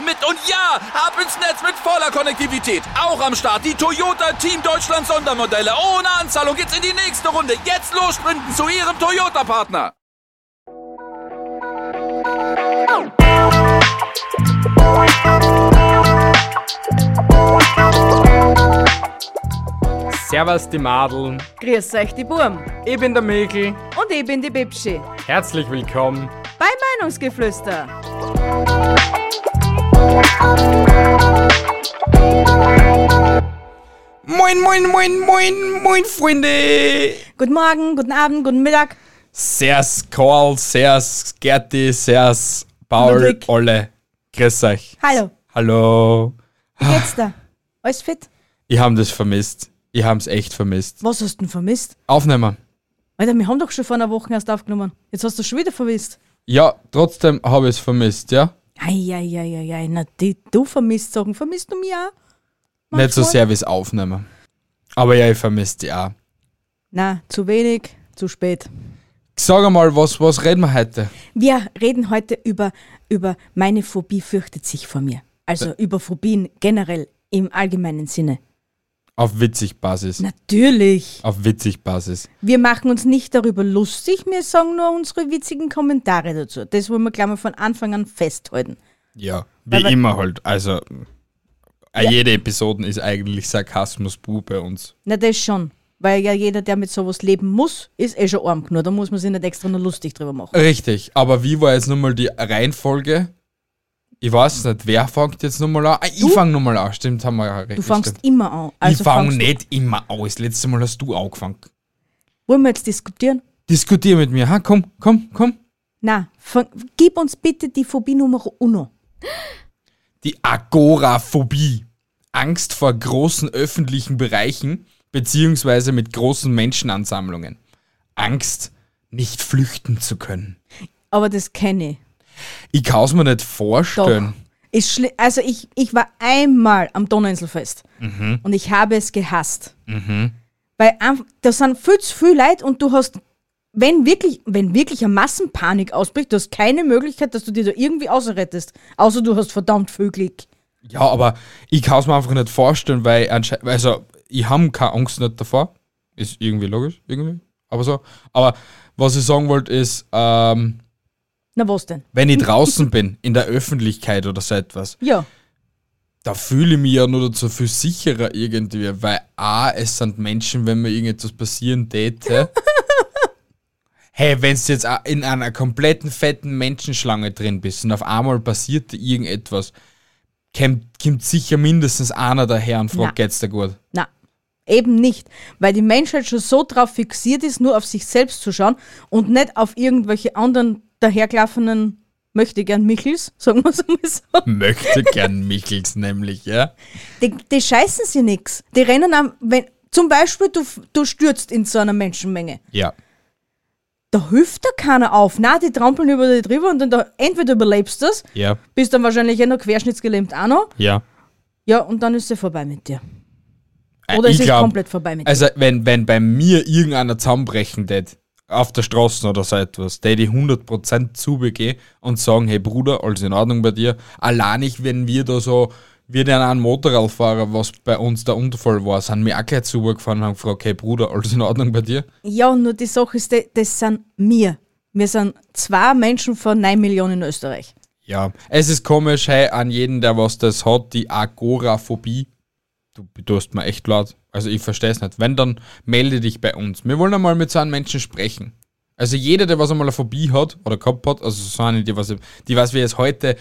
mit. Und ja, ab ins Netz mit voller Konnektivität. Auch am Start die Toyota Team Deutschland Sondermodelle. Ohne Anzahlung geht's in die nächste Runde. Jetzt los sprinten zu Ihrem Toyota-Partner. Servus die Madeln, Grüß euch, die Burm. ich bin der Mikl. Und ich bin die Bibschi. Herzlich willkommen. Bei Meinungsgeflüster. Moin, moin, moin, moin, moin, Freunde. Guten Morgen, guten Abend, guten Mittag. Servus Karl, servus Gerti, servus Paul, alle. Grüß euch. Hallo, Hallo. wie geht's da? Alles fit? Ich hab das vermisst. Ich hab's echt vermisst. Was hast du denn vermisst? Aufnehmen. Alter, wir haben doch schon vor einer Woche erst aufgenommen. Jetzt hast du schon wieder vermisst. Ja, trotzdem habe ich es vermisst, ja? Eieieiei, na die, du vermisst Sachen. Vermisst du mich auch? Nicht so Manchmal? sehr wie es Aufnehmen. Aber ja, ich vermisse die auch. Na, zu wenig, zu spät. Sag einmal, was, was reden wir heute? Wir reden heute über, über meine Phobie fürchtet sich vor mir. Also über Phobien generell im allgemeinen Sinne. Auf witzig Basis. Natürlich. Auf witzig Basis. Wir machen uns nicht darüber lustig, wir sagen nur unsere witzigen Kommentare dazu. Das wollen wir gleich mal von Anfang an festhalten. Ja, wie Aber- immer halt. Also, äh, jede Episode ist eigentlich Sarkasmus pur bei uns. Na, das schon. Weil ja jeder, der mit sowas leben muss, ist eh schon arm genug. Da muss man sich nicht extra nur lustig drüber machen. Richtig, aber wie war jetzt nochmal die Reihenfolge? Ich weiß nicht, wer fängt jetzt nochmal an? Ah, ich Du? fang nochmal an, stimmt, haben wir ja recht. Du fangst stimmt. immer an. Also ich fang fangst du- nicht immer an. Das letzte Mal hast du angefangen. Wollen wir jetzt diskutieren? Diskutier mit mir, ha? Komm, komm, komm. Na, gib uns bitte die Phobie Nummer uno. Die Agoraphobie. Angst vor großen öffentlichen Bereichen beziehungsweise mit großen Menschenansammlungen. Angst, nicht flüchten zu können. Aber das kenne ich. Ich kann es mir nicht vorstellen. Also ich, ich war einmal am Donauinselfest Mhm. und ich habe es gehasst. Weil einf- da sind viel zu viel Leute und du hast, wenn wirklich, wenn wirklich eine Massenpanik ausbricht, du hast keine Möglichkeit, dass du dir da irgendwie ausrettest. Außer du hast verdammt viel Glück. Ja, aber ich kann es mir einfach nicht vorstellen, weil anscheinend, also ich habe keine Angst nicht davor. Ist irgendwie logisch, irgendwie. Aber so. Aber was ich sagen wollte ist, ähm, Na was denn? wenn ich draußen bin, in der Öffentlichkeit oder so etwas, Ja, da fühle ich mich ja nur dazu viel sicherer irgendwie, weil A, es sind Menschen, wenn mir irgendetwas passieren täte. hey, wenn du jetzt in einer kompletten fetten Menschenschlange drin bist und auf einmal passiert irgendetwas, kommt, kommt sicher mindestens einer daher und Na. fragt, geht's dir gut? na, eben nicht. Weil die Menschheit schon so drauf fixiert ist, nur auf sich selbst zu schauen und nicht auf irgendwelche anderen dahergelaufenen möchte gern Michels, sagen wir es mal so. Möchte gern Michels nämlich, ja? Die, die scheißen sie nix. Die rennen am, wenn, zum Beispiel du, du stürzt in so einer Menschenmenge. Ja. Da hilft da keiner auf. Na, die trampeln über dich drüber und dann da, entweder überlebst du das, Ja, bist dann wahrscheinlich eh noch querschnittsgelähmt auch noch. ja. Ja, und dann ist es vorbei mit dir. Äh, Oder ich es ist glaub- komplett vorbei mit dir. Also, wenn, wenn bei mir irgendeiner zusammenbrechen tät, auf der Straße oder so etwas, der die 100% zubegehen und sagen, hey Bruder, alles in Ordnung bei dir. Allein nicht, wenn wir da so, wir den einen Motorradfahrer, was bei uns der Unfall war, sind wir auch gleich zugefahren und haben gefragt, hey Bruder, alles in Ordnung bei dir? Ja, nur die Sache ist, das sind wir. Wir sind zwei Menschen von 9 Millionen in Österreich. Ja, es ist komisch, hey, an jeden, der was das hat, die Agoraphobie. Du tust mir echt laut. Also ich verstehe es nicht. Wenn, dann melde dich bei uns. Wir wollen einmal mit so einem Menschen sprechen. Also jeder, der was einmal eine Phobie hat oder gehabt hat, also so eine, die was, die was wir jetzt heute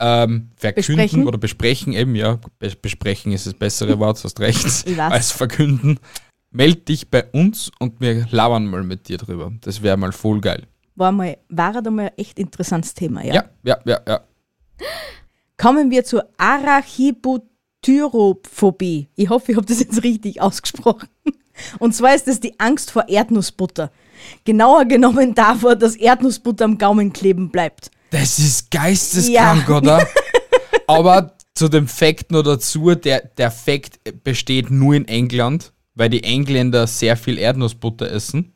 ähm, verkünden Besprechen. oder besprechen, eben, ja, Bes besprechen ist das bessere Wort, hast recht, als verkünden. Meld dich bei uns und wir labern mal mit dir drüber. Das wäre mal voll geil. War, mal, war halt einmal ein echt interessantes Thema, ja? Ja, ja, ja, ja. kommen wir zur Arachibutyrophobie. Ich hoffe, ich habe das jetzt richtig ausgesprochen. Und zwar ist es die Angst vor Erdnussbutter. Genauer genommen davor, dass Erdnussbutter am Gaumen kleben bleibt. Das ist geisteskrank, Ja. oder? Aber zu dem Fakt noch dazu, der, der Fakt besteht nur in England, weil die Engländer sehr viel Erdnussbutter essen.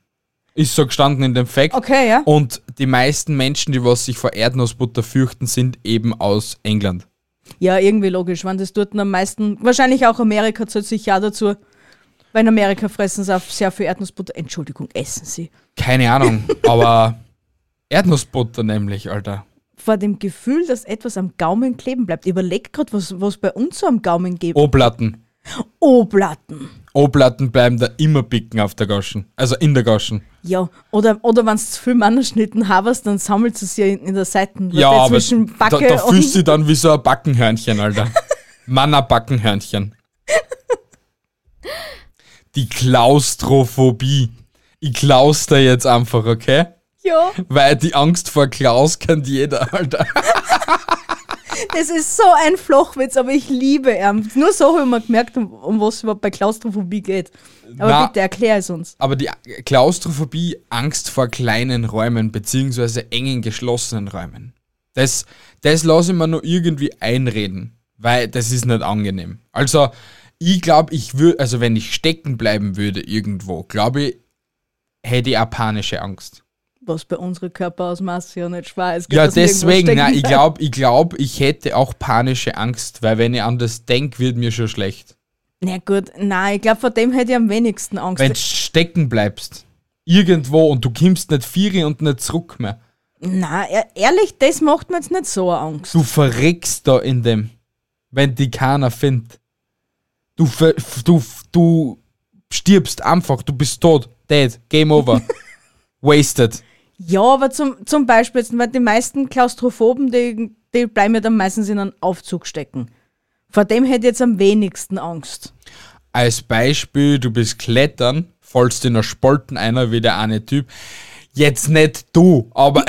Ist so gestanden in dem Fakt. Okay, ja. Und die meisten Menschen, die was sich vor Erdnussbutter fürchten, sind eben aus England. Ja, irgendwie logisch, wenn das dort am meisten, wahrscheinlich auch Amerika zählt sich ja dazu. Weil in Amerika fressen sie auch sehr viel Erdnussbutter. Entschuldigung, essen sie. Keine Ahnung, aber Erdnussbutter nämlich, Alter. Vor dem Gefühl, dass etwas am Gaumen kleben bleibt. Überleg gerade, was, was bei uns so am Gaumen gibt. O-Platten. O-Platten. O-Platten bleiben da immer bicken auf der Gaschen. Also in der Gaschen. Ja, oder, oder wenn du zu viel Mannerschnitten hast, dann sammelt es ja in, in der Seiten. Ja, du, aber zwischen da, Backe da und. fühlst du dich dann wie so ein Backenhörnchen, Alter. Manna-Backenhörnchen. Die Klaustrophobie. Ich klaus da jetzt einfach, okay? Ja, Weil die Angst vor Klaus kennt jeder, Alter. das ist so ein Flochwitz, aber ich liebe ihn. Nur so habe ich mal gemerkt, um, um was es überhaupt bei Klaustrophobie geht. Aber Na. bitte erklär es uns. Aber die Klaustrophobie, Angst vor kleinen Räumen, beziehungsweise engen, geschlossenen Räumen. Das, das lasse ich mir nur irgendwie einreden, weil das ist nicht angenehm. Also, ich glaube, ich würde, also wenn ich stecken bleiben würde irgendwo, glaube ich, hätte ich auch panische Angst. Was bei unseren Körperausmaß ja nicht schwer ist. Ja, deswegen, nein, ich glaube, ich, glaub, ich hätte auch panische Angst, weil wenn ich an das denke, wird mir schon schlecht. Na gut, nein, ich glaube, vor dem hätte ich am wenigsten Angst. Wenn du stecken bleibst, irgendwo und du kommst nicht vier und nicht zurück mehr. Nein, e- ehrlich, das macht mir jetzt nicht so Angst. Du verreckst da in dem, wenn die keiner findet. Du, du, du stirbst einfach, du bist tot, dead, game over, wasted. Ja, aber zum, zum Beispiel, jetzt, weil die meisten Klaustrophoben, die, die bleiben ja dann meistens in einem Aufzug stecken. Vor dem hätte ich jetzt am wenigsten Angst. Als Beispiel, du bist klettern, fallst in einer Spalten einer wie der eine Typ. Jetzt nicht du, aber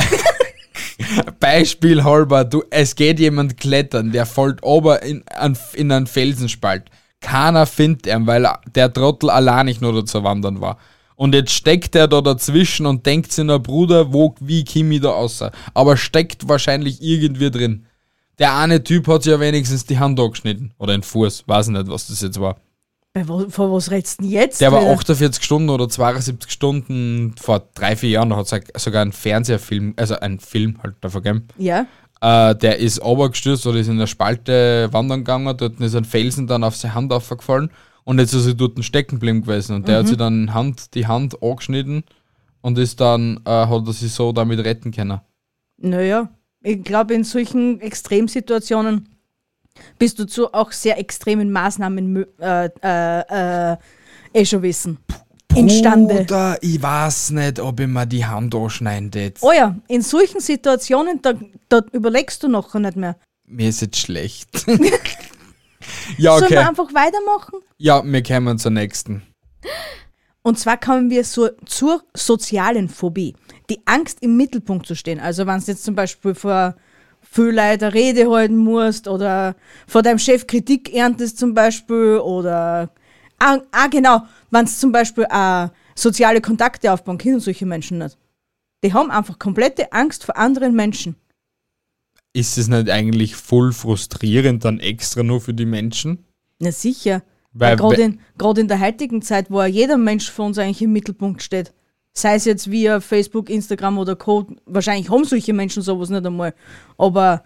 Beispiel halber, du, es geht jemand klettern, der fällt ober in, an, in einen Felsenspalt. Keiner findet ihn, weil er- der Trottel allein nicht nur dazu wandern war. Und jetzt steckt er da dazwischen und denkt sich, na Bruder, wo, wie ich da raus? Aber steckt wahrscheinlich irgendwie drin. Der eine Typ hat sich ja wenigstens die Hand angeschnitten. Oder den Fuß, weiß nicht, was das jetzt war. Wo, vor was redest du denn jetzt? Der war wieder? 48 Stunden oder 72 Stunden vor drei, vier Jahren, da hat es sogar einen Fernsehfilm, also einen Film halt davon gegeben. Ja, Äh, der ist runtergestürzt oder ist in der Spalte wandern gegangen, dort ist ein Felsen dann auf seine Hand aufgefallen und jetzt ist er dort stecken geblieben gewesen und der hat sich dann Hand, die Hand angeschnitten und ist dann, äh, hat er sich so damit retten können. naja, ich glaube, in solchen Extremsituationen bist du zu auch sehr extremen Maßnahmen äh, äh, äh, eh schon wissen. Imstande. Bruder, ich weiß nicht, ob ich mir die Hand anschneiden tät. Oh ja, in solchen Situationen, da, da überlegst du nachher nicht mehr. Mir ist jetzt schlecht. ja, Sollen wir okay. einfach weitermachen? Ja, wir kommen zur nächsten. Und zwar kommen wir so, zur sozialen Phobie. Die Angst, im Mittelpunkt zu stehen. Also wenn du jetzt zum Beispiel vor viel Leuten eine Rede halten musst oder vor deinem Chef Kritik erntest zum Beispiel oder ah, ah genau, wenn es zum Beispiel auch soziale Kontakte aufbauen können solche Menschen nicht. Die haben einfach komplette Angst vor anderen Menschen. Ist es nicht eigentlich voll frustrierend dann extra nur für die Menschen? Na sicher. Weil- gerade in, gerade in der heutigen Zeit, wo ja jeder Mensch für uns eigentlich im Mittelpunkt steht, sei es jetzt via Facebook, Instagram oder Code, wahrscheinlich haben solche Menschen sowas nicht einmal, aber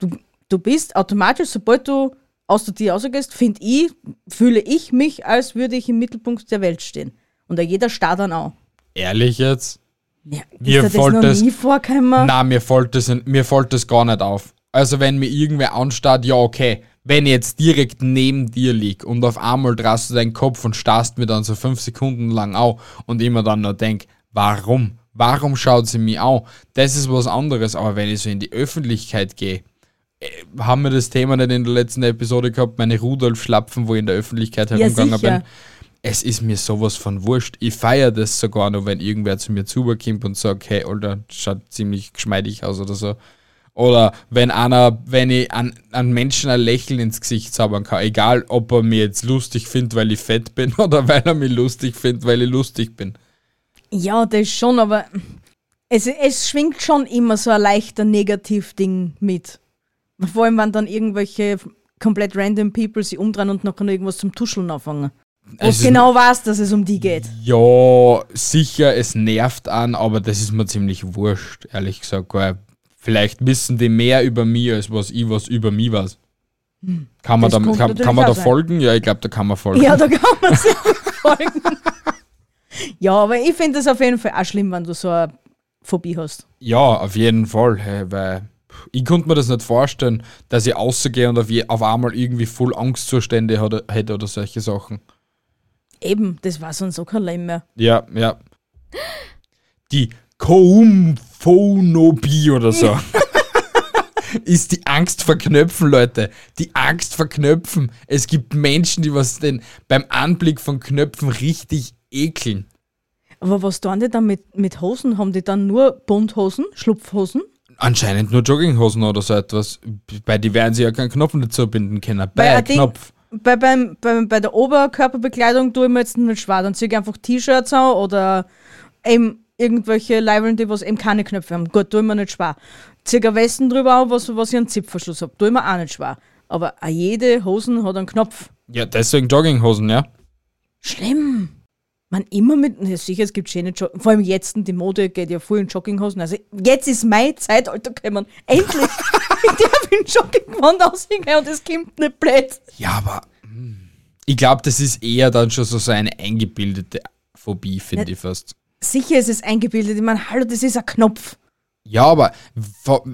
du, du bist automatisch, sobald du aus der Tür rausgehst, finde ich, fühle ich mich, als würde ich im Mittelpunkt der Welt stehen. Und da jeder starrt dann auch. Ehrlich jetzt? Ja, Mir ist das fällt das- nie vorgekommen? Na, mir fällt das, mir fällt das gar nicht auf. Also wenn mir irgendwer anstarrt, ja okay. Wenn ich jetzt direkt neben dir lieg und auf einmal drehst du deinen Kopf und starrst mir dann so fünf Sekunden lang auf und immer dann nur denk, warum? Warum schaut sie mich an? Das ist was anderes. Aber wenn ich so in die Öffentlichkeit gehe, äh, haben wir das Thema nicht in der letzten Episode gehabt, meine Rudolf-Schlapfen, wo ich in der Öffentlichkeit Ja, herumgegangen sicher. bin. Es ist mir sowas von wurscht. Ich feiere das sogar noch, wenn irgendwer zu mir zukommt und sagt, hey, Alter, schaut ziemlich geschmeidig aus oder so. Oder wenn einer, wenn ich an, an Menschen ein Lächeln ins Gesicht zaubern kann, egal ob er mich jetzt lustig findet, weil ich fett bin oder weil er mich lustig findet, weil ich lustig bin. Ja, das schon, aber es, es schwingt schon immer so ein leichter Negativ-Ding mit. Vor allem, wenn dann irgendwelche komplett random People sich umdrehen und noch irgendwas zum Tuscheln anfangen. Wo Es genau weiß, dass es um die geht. Ja, sicher, es nervt an, aber das ist mir ziemlich wurscht, ehrlich gesagt, weil vielleicht wissen die mehr über mich, als was ich was über mich weiß. Kann man Das da, kann, kann man da folgen? Ja, ich glaube, da kann man folgen. Ja, da kann man sich folgen. Ja, aber ich finde es auf jeden Fall auch schlimm, wenn du so eine Phobie hast. Ja, auf jeden Fall, hey, weil ich konnte mir das nicht vorstellen, dass ich rausgehe und auf, je, auf einmal irgendwie voll Angstzustände hätte oder solche Sachen. Eben, das war sonst auch kein Leben mehr. Ja, ja. Die Koumphonobie oder so. ist die Angst vor Knöpfen, Leute. Die Angst vor Knöpfen. Es gibt Menschen, die was denn beim Anblick von Knöpfen richtig ekeln. Aber was tun die dann mit, mit Hosen? Haben die dann nur Bunthosen, Schlupfhosen? Anscheinend nur Jogginghosen oder so etwas. Bei die werden sie ja keinen Knopf nicht zubinden können. Bei Ding- Knopf. Bei, beim, beim, bei der Oberkörperbekleidung tue ich mir jetzt nicht schwer. Dann ziehe ich einfach T-Shirts an oder eben irgendwelche Leibeln, die was eben keine Knöpfe haben. Gut, tue ich mir nicht schwer. Ziehe Westen drüber an, was, was ich einen Zipfverschluss habe. Tue ich mir auch nicht schwer. Aber jede Hosen hat einen Knopf. Ja, deswegen Jogginghosen, ja. Schlimm. Man immer mit, ja, sicher, es gibt schöne Jogging, vor allem jetzt, die Mode geht ja voll in Jogginghosen. Also jetzt ist mein Zeitalter gekommen. Endlich! ich darf in Jogginggewand aussehen und es kommt nicht blöd. Ja, aber hm, ich glaube, das ist eher dann schon so, so eine eingebildete Phobie, finde ich fast. Sicher ist es eingebildet. Ich meine, hallo, das ist ein Knopf. Ja, aber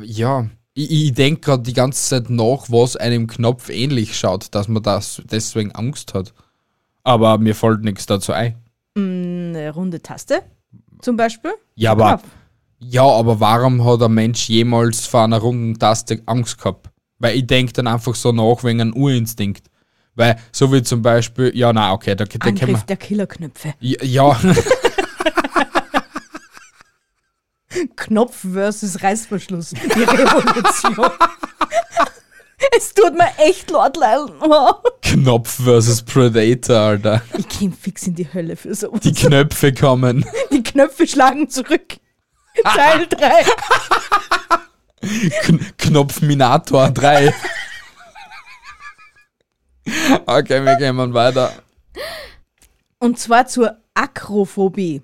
ja, ich, ich denke gerade die ganze Zeit nach, was einem Knopf ähnlich schaut, dass man das deswegen Angst hat. Aber mir fällt nichts dazu ein. Eine runde Taste zum Beispiel. Ja, aber, Knopf. ja, aber warum hat ein Mensch jemals vor einer runden Taste Angst gehabt? Weil ich denke dann einfach so nach wegen einem Urinstinkt. Weil, so wie zum Beispiel, ja, na, okay, da, da können wir. Angriff der Killerknöpfe. Ja, ja, Knopf versus Reißverschluss. Die Revolution. es tut mir echt leid, leiden. Knopf versus Predator, Alter. Ich komm fix in die Hölle für sowas. Die Knöpfe kommen. Die Knöpfe schlagen zurück. Teil 3. Kn Knopfminator 3. okay, wir gehen weiter. Und zwar zur Akrophobie.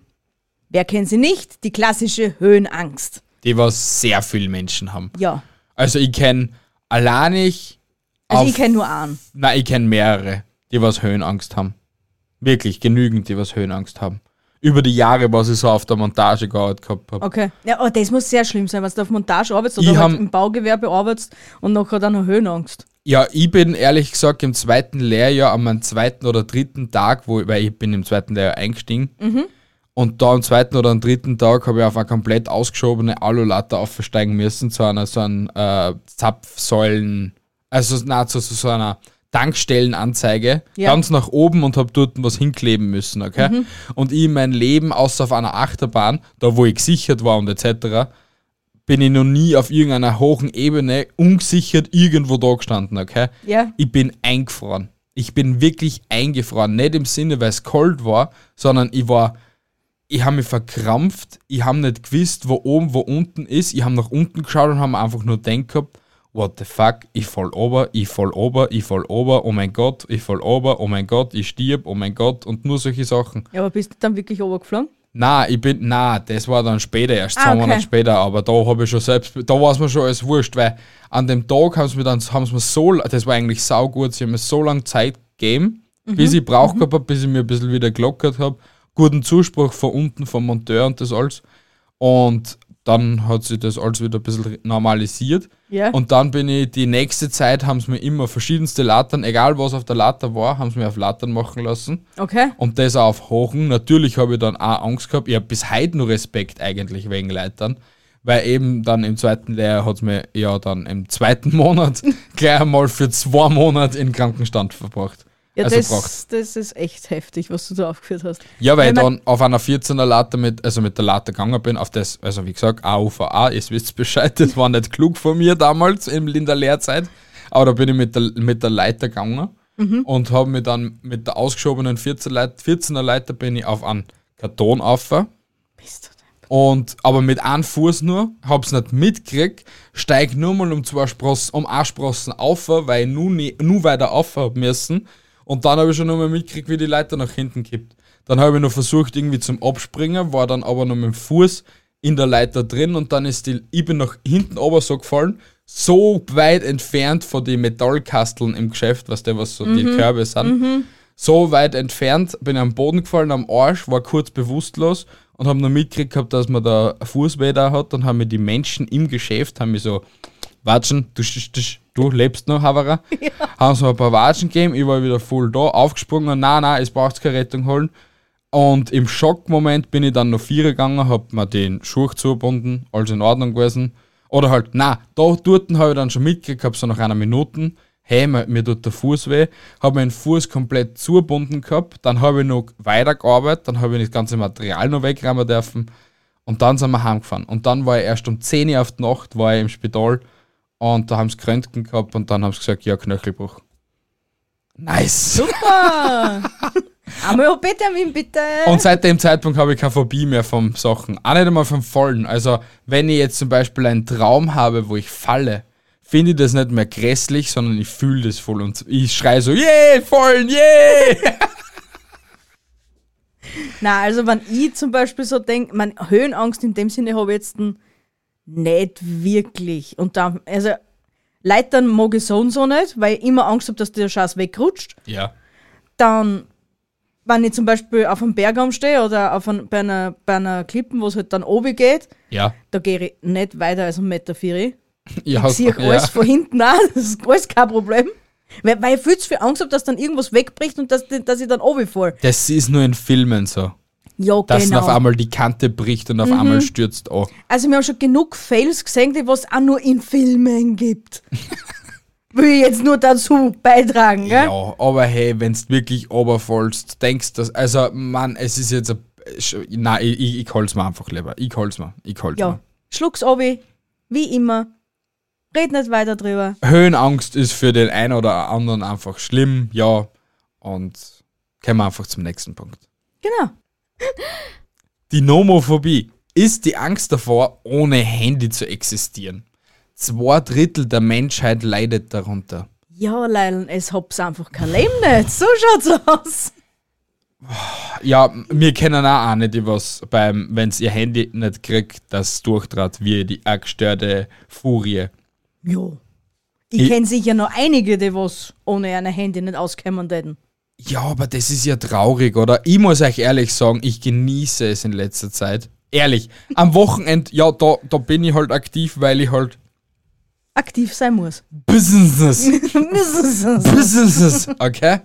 Wer kennt sie nicht? Die klassische Höhenangst. Die was sehr viele Menschen haben. Ja. Also ich kenne allein ich. Also auf- ich kenne nur einen. Nein, ich kenne mehrere, die was Höhenangst haben. Wirklich, genügend, die was Höhenangst haben. Über die Jahre, was ich so auf der Montage gearbeitet gehabt habe. Okay. Ja, oh, das muss sehr schlimm sein, wenn du auf Montage arbeitest oder halt im Baugewerbe arbeitest und nachher dann noch Höhenangst. Ja, ich bin ehrlich gesagt im zweiten Lehrjahr, an meinem zweiten oder dritten Tag, wo, weil ich bin im zweiten Lehrjahr eingestiegen, und da am zweiten oder am dritten Tag habe ich auf eine komplett ausgeschobene Alulatte aufsteigen müssen, zu einer so einer äh, Zapfsäulen, also na, zu, zu so einer Tankstellenanzeige, Ja. ganz nach oben und habe dort was hinkleben müssen, okay? Und ich mein Leben, außer auf einer Achterbahn, da wo ich gesichert war und etc., bin ich noch nie auf irgendeiner hohen Ebene ungesichert irgendwo da gestanden, okay? Ja. Ich bin eingefroren. Ich bin wirklich eingefroren. Nicht im Sinne, weil es kalt war, sondern ich war, ich habe mich verkrampft. Ich habe nicht gewusst, wo oben, wo unten ist. Ich habe nach unten geschaut und habe einfach nur gedacht gehabt, what the fuck, ich fall ober, ich fall ober, ich fall ober, oh mein Gott, ich fall ober, oh mein Gott, ich stirb, oh mein Gott und nur solche Sachen. Ja, aber bist du dann wirklich runtergeflogen? Na, ich bin, na, das war dann später, erst Ah, zwei okay. Monate später, aber da habe ich schon selbst, da war es mir schon alles wurscht, weil an dem Tag haben sie mir dann, haben sie mir so, das war eigentlich saugut, sie haben mir so lange Zeit gegeben, Mhm. bis ich braucht gehabt habe, bis ich mir ein bisschen wieder gelockert habe, guten Zuspruch von unten vom Monteur und das alles und dann hat sich das alles wieder ein bisschen normalisiert Ja. und dann bin ich, die nächste Zeit haben sie mir immer verschiedenste Lattern, egal was auf der Latter war, haben sie mir auf Lattern machen lassen Okay. und das auch auf Hochen. Natürlich habe ich dann auch Angst gehabt. Ich habe bis heute nur Respekt eigentlich wegen Leitern. Weil eben dann im zweiten Lehrjahr hat es mir ja dann im zweiten Monat gleich einmal für zwei Monate in Krankenstand verbracht. Ja, also das, braucht. das ist echt heftig, was du da aufgeführt hast. Ja, weil ich Wenn man- dann auf einer 14er Latte mit, also mit der Latte gegangen bin, auf das, also wie gesagt, AUVA, ihr wisst Bescheid, das war nicht klug von mir damals in, der Lehrzeit, aber da bin ich mit der, mit der Leiter gegangen und habe mir dann mit der ausgeschobenen 14 Leit, 14er Leiter bin ich auf einen Karton auf Bist du denn? und aber mit einem Fuß nur, hab's nicht mitgekriegt, steig nur mal um zwei Sprossen, um eine Sprossen auf, weil ich nur, nie, nur weiter auf müssen. Und dann habe ich schon noch mal mitgekriegt, wie die Leiter nach hinten kippt. Dann habe ich noch versucht, irgendwie zum Abspringen, war dann aber noch mit dem Fuß in der Leiter drin und dann ist die, ich bin nach hinten oben so gefallen, so weit entfernt von den Metallkasteln im Geschäft, was der was so die Körbe sind so weit entfernt, bin am Boden gefallen, am Arsch, war kurz bewusstlos und habe noch mitgekriegt gehabt, dass man da Fußweh da hat. Dann haben mir die Menschen im Geschäft, haben mir so, Watschen, du, du, du, du lebst noch, Havara. Haben so ein paar Watschen gegeben, ich war wieder voll da, aufgesprungen, nein, nein, es braucht keine Rettung holen. Und im Schockmoment bin ich dann noch vier gegangen, hab mir den Schuh zugebunden, alles in Ordnung gewesen. Oder halt, na, da dort habe ich dann schon mitgekriegt, hab so nach einer Minute, hey, mir, mir tut der Fuß weh, habe meinen Fuß komplett zugebunden gehabt, dann habe ich noch weitergearbeitet, dann habe ich das ganze Material noch wegräumen dürfen und dann sind wir heimgefahren. Und dann war ich erst um 10 Uhr auf die Nacht, war ich im Spital und da haben sie Kröntgen gehabt und dann haben sie gesagt, ja, Knöchelbruch. Nice! Super! Amyopetamin, bitte! Und seit dem Zeitpunkt habe ich keine Phobie mehr vom Sachen. Auch nicht einmal vom Fallen. Also, wenn ich jetzt zum Beispiel einen Traum habe, wo ich falle, finde ich das nicht mehr grässlich, sondern ich fühle das voll und ich schreie so, yeah, fallen, yeah! Na, also wenn ich zum Beispiel so denke, man Höhenangst in dem Sinne habe ich jetzt n- nicht wirklich. Und dann, also Leitern mag ich so und so nicht, weil ich immer Angst habe, dass der Scheiß wegrutscht. ja. Dann, wenn ich zum Beispiel auf einem Bergarm stehe oder auf ein, bei, einer, bei einer Klippen, wo es halt dann oben geht, Ja. da gehe ich nicht weiter als einen Meter. Vier. ja, Ich sehe alles von hinten an, das ist alles kein Problem. Weil, weil ich viel zu viel Angst habe, dass dann irgendwas wegbricht und dass, dass ich dann runterfalle. Das ist nur in Filmen so. Ja, Dass genau. auf einmal die Kante bricht und auf einmal stürzt an. Also wir haben schon genug Fails gesehen, die was auch nur in Filmen gibt. Will ich jetzt nur dazu beitragen, gell? Ja, aber hey, wenn du wirklich oberfallst, denkst du, also, Mann, es ist jetzt ein. Nein, ich, ich, ich hol's mir einfach lieber. Ich hol's mir. Ich hol's Ja. mir. Schluck's obi, wie immer. Red nicht weiter drüber. Höhenangst ist für den einen oder anderen einfach schlimm, ja. Und kommen wir einfach zum nächsten Punkt. Genau. Die Nomophobie ist die Angst davor, ohne Handy zu existieren. Zwei Drittel der Menschheit leidet darunter. Ja, Leilen, es hab's einfach kein Leben nicht. So schaut's aus. Ja, wir kennen auch eine, die was beim, wenn ihr Handy nicht kriegt, das durchtrat wie die gestörte Furie. Ja. Ich, Ich- kenn sicher noch einige, die was ohne ein Handy nicht auskommen hätten. Ja, aber das ist ja traurig, oder? Ich muss euch ehrlich sagen, ich genieße es in letzter Zeit. Ehrlich, am Wochenende, ja, da, da bin ich halt aktiv, weil ich halt Aktiv sein muss. Business, Business, okay?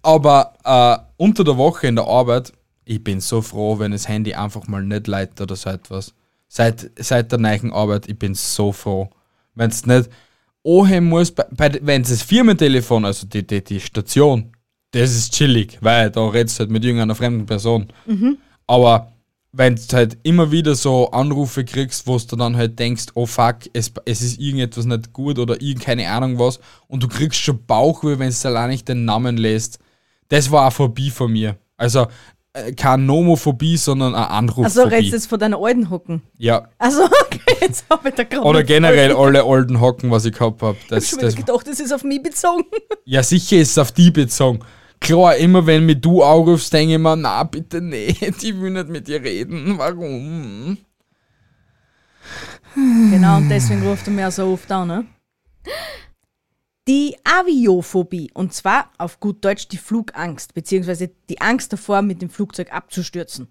Aber äh, unter der Woche in der Arbeit, ich bin so froh, wenn das Handy einfach mal nicht leitet oder so etwas. Seit, seit der neuen Arbeit, ich bin so froh. Wenn es nicht ohen muss, wenn es das Firmentelefon, also die, die, die Station, das ist chillig, weil da redest du halt mit irgendeiner fremden Person. Aber wenn du halt immer wieder so Anrufe kriegst, wo du dann halt denkst, oh fuck, es, es ist irgendetwas nicht gut oder irgend keine Ahnung was und du kriegst schon Bauchweh, wenn du allein nicht den Namen lässt. Das war eine Phobie von mir. Also äh, keine Nomophobie, sondern eine Anrufphobie. Also redest du jetzt von deiner alten Hocken. ja. Also, okay, jetzt hab ich da gerade. Oder generell alle alten Hocken, was ich gehabt habe. Ich Das, hab schon das, wieder gedacht, das ist auf mich bezogen. ja, sicher ist es auf die bezogen. Klar, immer wenn mich du anrufst, denke ich mir, na bitte nicht, ich will nicht mit dir reden. Warum? Genau, und deswegen ruft er mir auch so oft an, ne? Die Aviophobie, und zwar auf gut Deutsch die Flugangst, beziehungsweise die Angst davor, mit dem Flugzeug abzustürzen.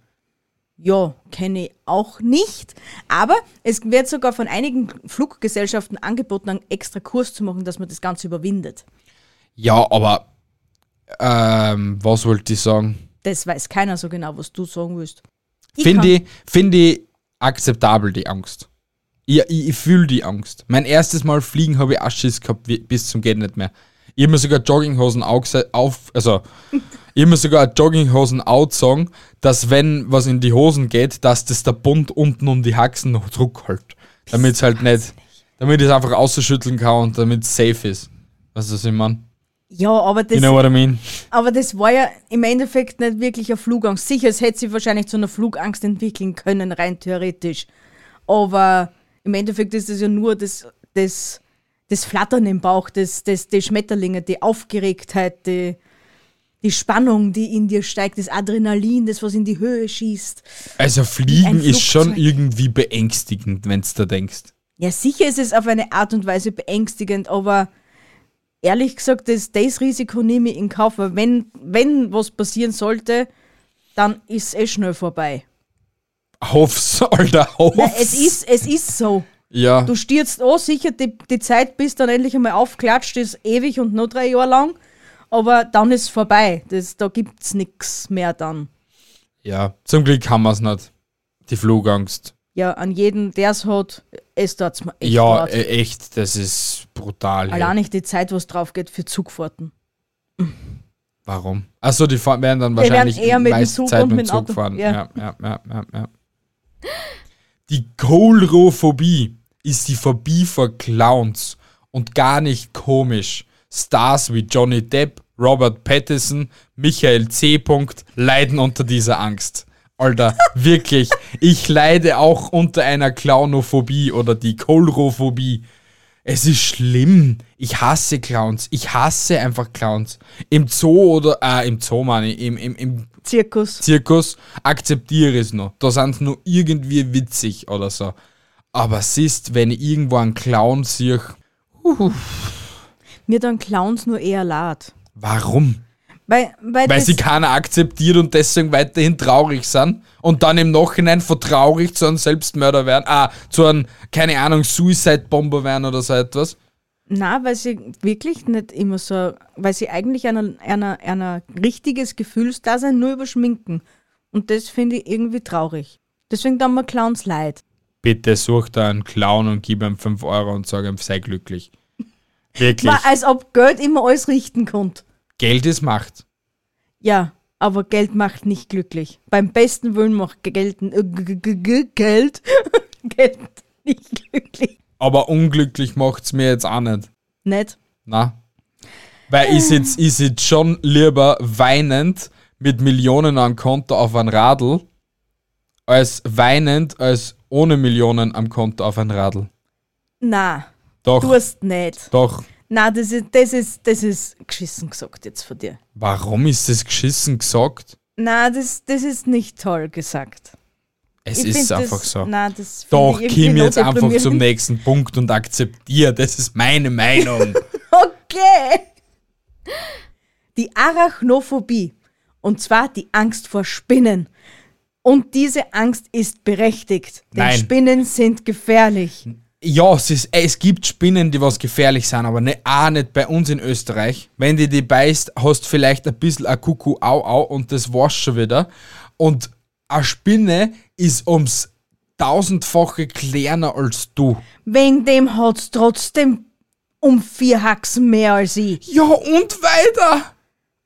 Ja, kenne ich auch nicht, aber es wird sogar von einigen Fluggesellschaften angeboten, einen extra Kurs zu machen, dass man das Ganze überwindet. Ja, aber ähm, was wollte ich sagen? Das weiß keiner so genau, was du sagen willst. Finde ich, find ich akzeptabel, die Angst. Ich, ich, ich fühle die Angst. Mein erstes Mal fliegen habe ich auch Schiss gehabt, bis zum geht nicht mehr. Ich hab mir sogar Jogginghosen auf, also, ich hab mir sogar Jogginghosen outsagen, dass wenn was in die Hosen geht, dass das der Bund unten um die Haxen noch Druck hält. Damit es halt nicht, damit ich es einfach ausschütteln kann und damit es safe ist. Weißt du, was ich meine? Ja, aber das, You know what I mean? aber das war ja im Endeffekt nicht wirklich eine Flugangst. Sicher, es hätte sich wahrscheinlich zu einer Flugangst entwickeln können, rein theoretisch. Aber im Endeffekt ist es ja nur das, das, das Flattern im Bauch, das, das, die Schmetterlinge, die Aufgeregtheit, die, die Spannung, die in dir steigt, das Adrenalin, das, was in die Höhe schießt. Also Fliegen ist schon irgendwie beängstigend, wenn du da denkst. Ja, sicher ist es auf eine Art und Weise beängstigend, aber ehrlich gesagt, das, das Risiko nehme ich in Kauf, weil wenn, wenn was passieren sollte, dann ist es eh schnell vorbei. Hoff's, Alter, hoff's. Ja, es, ist, es ist so. Ja, Du stürzt an, sicher, die, die Zeit, bis dann endlich einmal aufklatscht, ist ewig und noch drei Jahre lang. Aber dann ist es vorbei. Das, da gibt es nichts mehr dann. ja, zum Glück haben wir's nicht. Die Flugangst. Ja, an jeden, der es hat, es tut's mir echt ja, leid. äh, echt, das ist brutal. Allein nicht die Zeit, was drauf geht für Zugfahrten. Warum? Achso, die fahren, werden dann Die werden wahrscheinlich eher mit dem Zug Zeit und mit dem Zug Auto. fahren. Ja. Ja, ja, ja, ja. Die Kohlrophobie ist die Phobie vor Clowns und gar nicht komisch. Stars wie Johnny Depp, Robert Pattinson, Michael C. Leiden unter dieser Angst. Alter, wirklich, ich leide auch unter einer Clownophobie oder die Kohlrophobie. Es ist schlimm. Ich hasse Clowns. Ich hasse einfach Clowns. Im Zoo oder, äh, im Zoo meine ich, im, im, im Zirkus. Zirkus akzeptiere ich es noch. Da sind sie nur irgendwie witzig oder so. Aber siehst, wenn ich irgendwo einen Clown sehe, Mir dann Clowns nur eher leid. warum? Weil, weil, Weil sie keiner akzeptiert und deswegen weiterhin traurig sind und dann im Nachhinein von traurig zu einem Selbstmörder werden, ah, zu einem, keine Ahnung, Suicide-Bomber werden oder so etwas. Na, weil sie wirklich nicht immer so, weil sie eigentlich einer, einer, einer richtiges Gefühlsdasein nur überschminken. Und das finde ich irgendwie traurig. Deswegen tun mir Clowns leid. Bitte such da einen Clown und gib ihm 5 Euro und sag ihm, sei glücklich. Wirklich. Ma, als ob Geld immer alles richten konnte. Geld ist Macht. Ja, aber Geld macht nicht glücklich. Beim besten Willen macht Geld, äh, Geld, Geld nicht glücklich. Aber unglücklich macht's mir jetzt auch nicht. Nicht? Na? Weil ich sitz, ich sitz schon lieber weinend mit Millionen am Konto auf ein Radl, als weinend als ohne Millionen am Konto auf ein Radl. Na, Doch, du hast nicht. doch. Na, das ist, das ist, das ist geschissen gesagt jetzt von dir. Warum ist das geschissen gesagt? Na, das, das ist nicht toll gesagt. Es Ich ist einfach das, so. Find Doch, Kim jetzt einfach zum nächsten Punkt und akzeptier. Das ist meine Meinung. Okay. Die Arachnophobie. Und zwar die Angst vor Spinnen. Und diese Angst ist berechtigt. Denn Nein. Spinnen sind gefährlich. Ja, es, ist, es gibt Spinnen, die was gefährlich sind, aber ne, auch nicht bei uns in Österreich. Wenn die die beißt, hast vielleicht ein bisschen ein Kuckuck au au und das war's schon wieder. Und eine Spinne ist ums tausendfache kleiner als du. Wegen dem hat's trotzdem um vier Haxen mehr als ich. Ja, und weiter.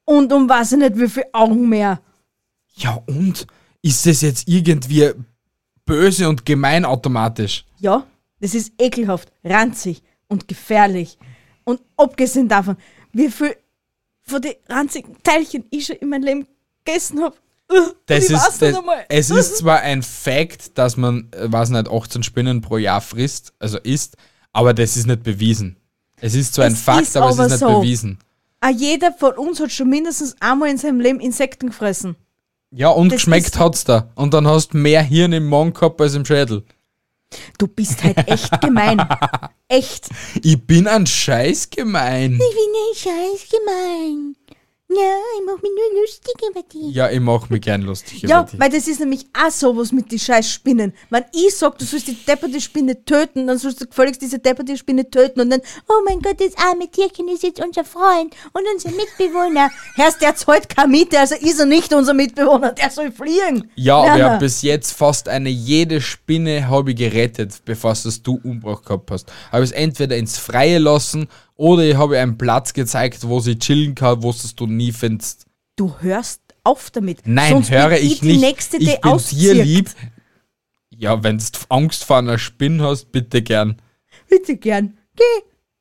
Und um weiß ich nicht wie viel Augen mehr. Ja, und? Ist das jetzt irgendwie böse und gemein automatisch? Ja, das ist ekelhaft, ranzig und gefährlich. Und abgesehen davon, wie viel von den ranzigen Teilchen ich schon in meinem Leben gegessen habe. Das ich weiß ist, nicht das, es ist zwar ein Fact, dass man, äh, weiß nicht, 18 Spinnen pro Jahr frisst, also isst, aber das ist nicht bewiesen. Es ist zwar ein Es Fakt, ist aber es aber ist nicht so. bewiesen. Ah, jeder von uns hat schon mindestens einmal in seinem Leben Insekten gefressen. Ja, und Das geschmeckt hat's da. Und dann hast du mehr Hirn im Magen gehabt als im Schädel. Du bist halt echt gemein. Echt. Ich bin ein Scheiß gemein. Ich bin ein Scheiß gemein. Ja, ich mach mich nur lustig über dich. Ja, ich mach mich gern lustig Ja, über dich. weil das ist nämlich auch sowas mit den scheiß Spinnen. Wenn ich sag, du sollst die depperte Spinne töten, dann sollst du gefälligst diese depperte Spinne töten und dann, Oh mein Gott, das arme Tierchen ist jetzt unser Freund und unser Mitbewohner. Herrst, der zahlt keine Miete, also ist er nicht unser Mitbewohner, der soll fliegen. Ja, aber ich Werner. hab bis jetzt fast eine jede Spinne habe ich gerettet, bevor es du umgebracht gehabt hast. Habe es entweder ins Freie lassen oder ich habe einen Platz gezeigt, wo sie chillen kann, wo es du nie findest. Du hörst auf damit. Nein, Sonst höre ich die nicht. Nächste, ich bin dir lieb. Ja, wenn du Angst vor einer Spinne hast, bitte gern. Bitte gern. Geh,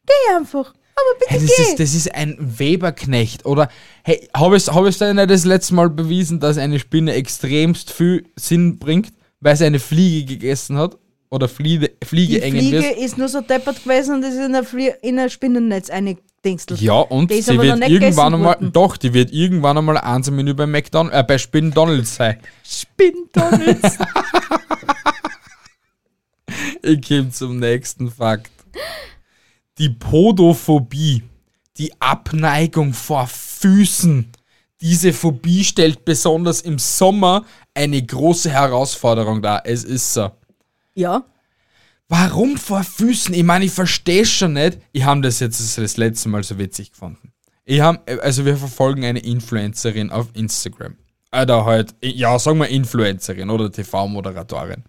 geh einfach. Aber bitte Hey, das, geh. ist, das ist ein Weberknecht. Oder, hey, habe ich es hab dir nicht das letzte Mal bewiesen, dass eine Spinne extremst viel Sinn bringt, weil sie eine Fliege gegessen hat? Oder Fliege, Fliege die Fliege ist nur so deppert gewesen und ist in ein, Flie in ein Spinnennetz eingedingstelt. Ja, und Die ist sie aber wird nicht irgendwann gegessen einmal, worden. doch, die wird irgendwann einmal einsam Menü bei McDonald's, äh, bei Spinnendonalds sein. Spindonalds. Ich komme zum nächsten Fakt. Die Podophobie, die Abneigung vor Füßen. Diese Phobie stellt besonders im Sommer eine große Herausforderung dar. Es ist so. Ja. Warum vor Füßen? Ich meine, ich verstehe schon nicht. Ich habe das jetzt das letzte Mal so witzig gefunden. Ich hab, also wir verfolgen eine Influencerin auf Instagram. Oder halt, ja, sagen wir Influencerin oder TV-Moderatorin.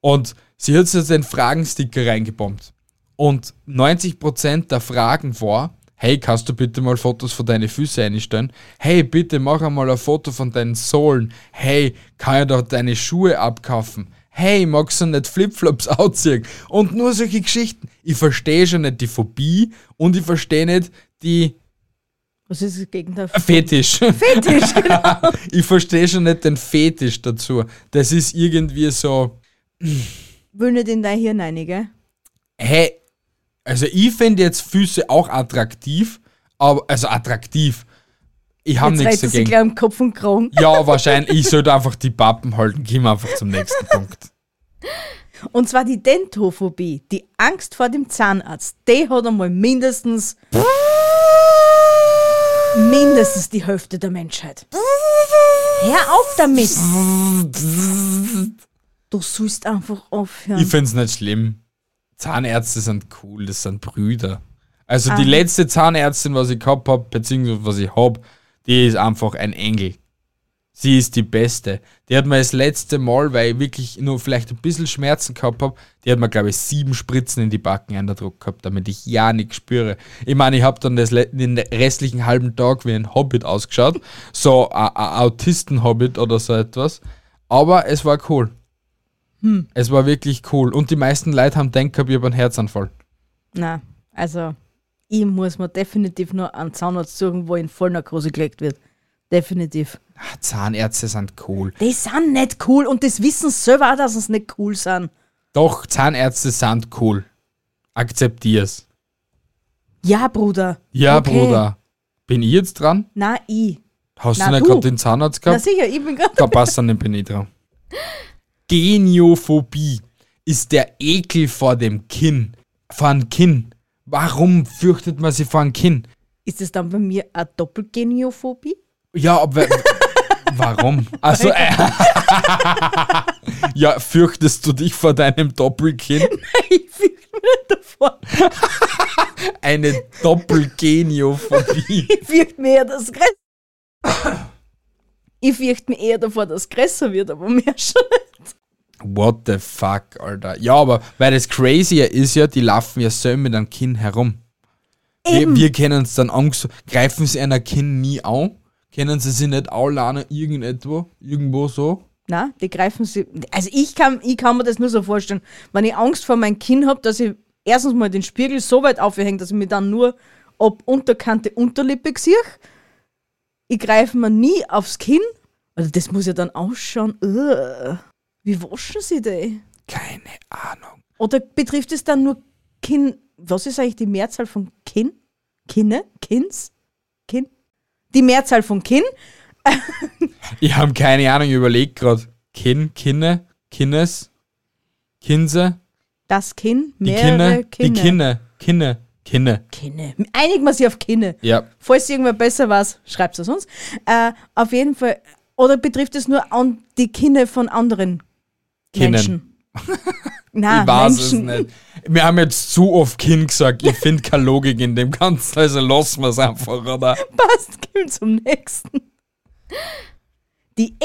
Und sie hat jetzt den Fragensticker reingebombt. Und 90% der Fragen war, hey, kannst du bitte mal Fotos von deinen Füßen einstellen? Hey, bitte mach einmal ein Foto von deinen Sohlen. Hey, kann ich da deine Schuhe abkaufen? Hey, magst du nicht Flipflops ausziehen? Und nur solche Geschichten. Ich verstehe schon nicht die Phobie und ich verstehe nicht die Was ist das Gegenteil? Fetisch. Fetisch, genau. ich verstehe schon nicht den Fetisch dazu. Das ist irgendwie so, Will nicht in dein Hirn rein, gell? hey, also ich finde jetzt Füße auch attraktiv, aber, also attraktiv. Ich habe nichts dagegen. gleich am Kopf und Kragen. Ja, wahrscheinlich. Ich sollte einfach die Pappen halten. Gehen wir einfach zum nächsten Punkt. Und zwar die Dentophobie, die Angst vor dem Zahnarzt. Die hat einmal mindestens. mindestens die Hälfte der Menschheit. Hör auf damit! Du sollst einfach aufhören. Ich finde es nicht schlimm. Zahnärzte sind cool, das sind Brüder. Also die Aha. letzte Zahnärztin, was ich gehabt habe, beziehungsweise was ich habe, die ist einfach ein Engel. Sie ist die Beste. Die hat mir das letzte Mal, weil ich wirklich nur vielleicht ein bisschen Schmerzen gehabt habe, die hat mir, glaube ich, sieben Spritzen in die Backen an der Druck gehabt, damit ich ja nichts spüre. Ich meine, ich habe dann das, den restlichen halben Tag wie ein Hobbit ausgeschaut. So ein Autisten-Hobbit oder so etwas. Aber es war cool. Es war wirklich cool. Und die meisten Leute haben gehabt, ich habe einen Herzanfall. Na, also, ich muss mir definitiv nur einen Zahnarzt suchen, wo in Vollnarkose gelegt wird. Definitiv. Ah, Zahnärzte sind cool. Die sind nicht cool und das wissen sie selber auch, dass sie nicht cool sind. Doch, Zahnärzte sind cool. Akzeptier's. Ja, Bruder. Ja, Okay. Bruder. Bin ich jetzt dran? Na, ich. Hast Na, du nicht gerade den Zahnarzt Na gehabt? sicher, ich bin gerade. Da passt dann bin ich dran. Geniophobie ist der Ekel vor dem Kinn. Vor dem Kinn. Warum fürchtet man sich vor dem Kinn? Ist das dann bei mir eine Doppelgeniophobie? Ja, aber warum? Also, äh, ja, fürchtest du dich vor deinem Doppelkinn? ich fürchte mich nicht davor. Eine Doppelgeniophobie. Ich fürchte mich eher, dass es Ich fürchte mich eher davor, dass es größer wird, aber mehr schon nicht. What the fuck, Alter. Ja, aber weil das Crazy ist ja, die laufen ja so mit einem Kinn herum. Wir, Eben. wir kennen uns dann Angst, greifen sie einer Kinn nie an? Kennen sie sich nicht alle irgendetwo, irgendwo so? Na, die greifen sie. Also ich kann, ich kann mir das nur so vorstellen, wenn ich Angst vor meinem Kinn habe, dass ich erstens mal den Spiegel so weit aufhänge, dass ich mir dann nur ab Unterkante Unterlippe sehe. Ich greife mir nie aufs Kinn. Also das muss ja dann ausschauen. Ugh. Wie waschen sie die? Keine Ahnung. Oder betrifft es dann nur Kinn? Was ist eigentlich die Mehrzahl von Kinn? Kinne? Kinns? Kinn? Die Mehrzahl von Kinn? Ich habe keine Ahnung, ich überleg gerade. Kinn, Kinne, Kinnes, Kinse, Das Kinn? die Mehrere Kinne, die Kinne, Kinne, Kinne. Kinne. Einigen wir sie auf Kinne. Ja, Falls irgendwer besser weiß, schreibt es uns. Äh, auf jeden Fall. Oder betrifft es nur an die Kinne von anderen Menschen? Nein, ich weiß Menschen. es nicht. Wir haben jetzt zu oft Kinn gesagt. Ich finde keine Logik in dem Ganzen, also lassen wir es einfach, oder? Passt, gehen zum nächsten. Die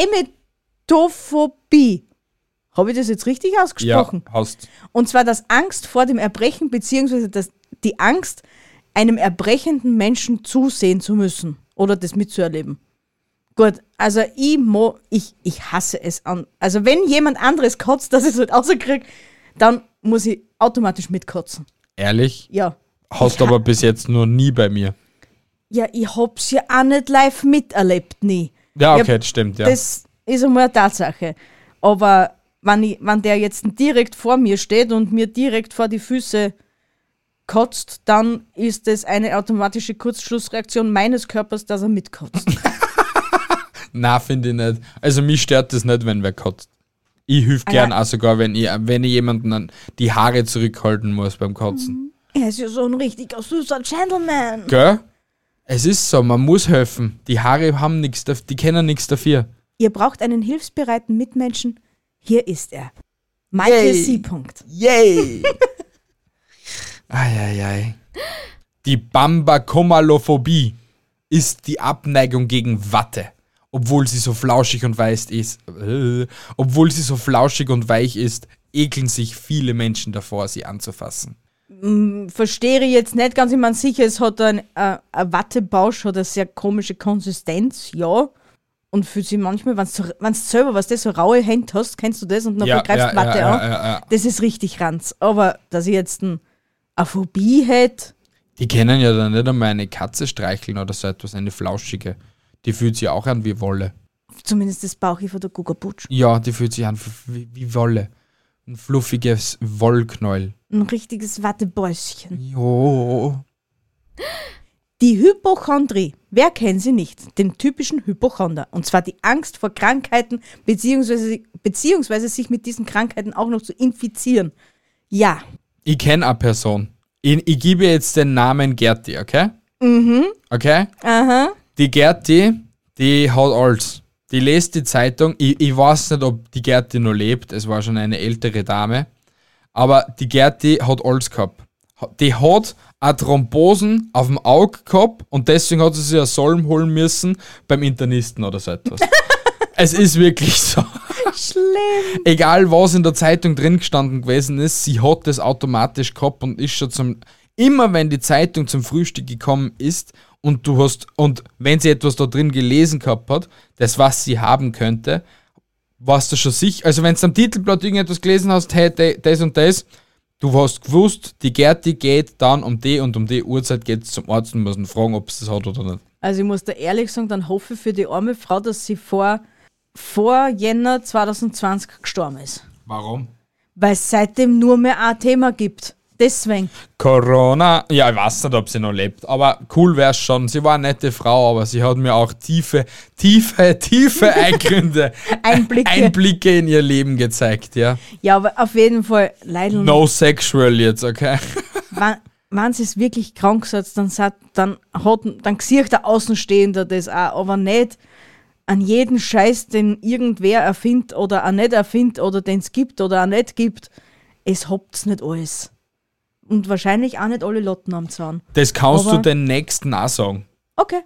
Emetophobie. Habe ich das jetzt richtig ausgesprochen? Ja, hast. Und zwar das Angst vor dem Erbrechen, beziehungsweise das, die Angst, einem erbrechenden Menschen zusehen zu müssen oder das mitzuerleben. Gut, also ich, mo, ich, ich hasse es an. Also wenn jemand anderes kotzt, dass ich es halt rauskriege, dann muss ich automatisch mitkotzen. Ehrlich? Ja. Hast aber bis jetzt noch nie bei mir. Ja, ich hab's ja auch nicht live miterlebt, nie. Ja, okay, das stimmt, ja. Das ist einmal eine Tatsache. Aber wenn, ich, wenn der jetzt direkt vor mir steht und mir direkt vor die Füße kotzt, dann ist es eine automatische Kurzschlussreaktion meines Körpers, dass er mitkotzt. Na, finde ich nicht. Also mich stört das nicht, wenn wer kotzt. Ich hilf Ah, gern ja. auch sogar, wenn ich, wenn ich jemanden an die Haare zurückhalten muss beim Kotzen. er ist ja so ein richtiger süßer Gentleman. Gell? Es ist so, man muss helfen. Die Haare haben nichts, die kennen nichts dafür. Ihr braucht einen hilfsbereiten Mitmenschen. Hier ist er. Michael Yay. C. Punkt. Yay! Eieiei. Die Bambakomalophobie ist die Abneigung gegen Watte. Obwohl sie so flauschig und weich ist, äh, obwohl sie so flauschig und weich ist, ekeln sich viele Menschen davor, sie anzufassen. Verstehe ich jetzt nicht ganz. Ich meine, sicher, es hat ein, äh, ein Wattebausch, hat eine sehr komische Konsistenz, ja. Und fühlt sich manchmal, wenn du wenn's selber, was das so raue Hände hast, kennst du das und dann Ja, greifst ja, Watte ja, an. ja. Das ist richtig ranz. Aber dass ich jetzt ein, eine Phobie hätte, Die kennen ja dann nicht einmal eine Katze streicheln oder so etwas, eine flauschige. Die fühlt sich auch an wie Wolle. zumindest das Bauchi von der Guggerbutsch, Ja, die fühlt sich an wie, wie Wolle. Ein fluffiges Wollknäuel. ein richtiges Wattebäuschen. Jo. Die Hypochondrie. Wer kennt sie nicht? Den typischen Hypochonder. Und zwar die Angst vor Krankheiten, beziehungsweise, beziehungsweise sich mit diesen Krankheiten auch noch zu infizieren. Ja, Ich kenne eine Person. Ich, ich gebe jetzt den Namen Gerti, okay? Mhm. Okay? aha. Die Gerti, die hat alles. Die liest die Zeitung. Ich, ich weiß nicht, ob die Gerti noch lebt. Es war schon eine ältere Dame. Aber die Gerti hat alles gehabt. Die hat eine Thrombosen auf dem Auge gehabt und deswegen hat sie sich einen Solm holen müssen beim Internisten oder so etwas. es ist wirklich so. Schlimm. Egal was in der Zeitung drin gestanden gewesen ist, sie hat das automatisch gehabt und ist schon zum. Immer wenn die Zeitung zum Frühstück gekommen ist und du hast, und wenn sie etwas da drin gelesen gehabt hat, das was sie haben könnte, warst du schon sicher. Also wenn du am Titelblatt irgendetwas gelesen hast, hey, das und das, du hast gewusst, die Gerti geht dann um die und um die Uhrzeit geht zum Arzt und muss ihn fragen, ob es das hat oder nicht. Also ich muss da ehrlich sagen, dann hoffe ich für die arme Frau, dass sie vor, vor Jänner 2020 gestorben ist. Warum? Weil es seitdem nur mehr ein Thema gibt. Deswegen. Corona, ja, ich weiß nicht, ob sie noch lebt, aber cool wär's schon. Sie war eine nette Frau, aber sie hat mir auch tiefe, tiefe, tiefe Eingründe, Einblicke. Einblicke in ihr Leben gezeigt, ja. Ja, aber auf jeden Fall, Leidl, No sexual jetzt, okay? wenn, wenn sie es wirklich krank setzt, dann, sagt, dann, hat, dann sieht der Außenstehende das auch, aber nicht an jeden Scheiß, den irgendwer erfindet oder auch nicht erfindet oder den es gibt oder auch nicht gibt. Es habt's nicht alles. Und wahrscheinlich auch nicht alle Lotten am Zahn. Das kannst du Aber- den nächsten auch sagen. Okay.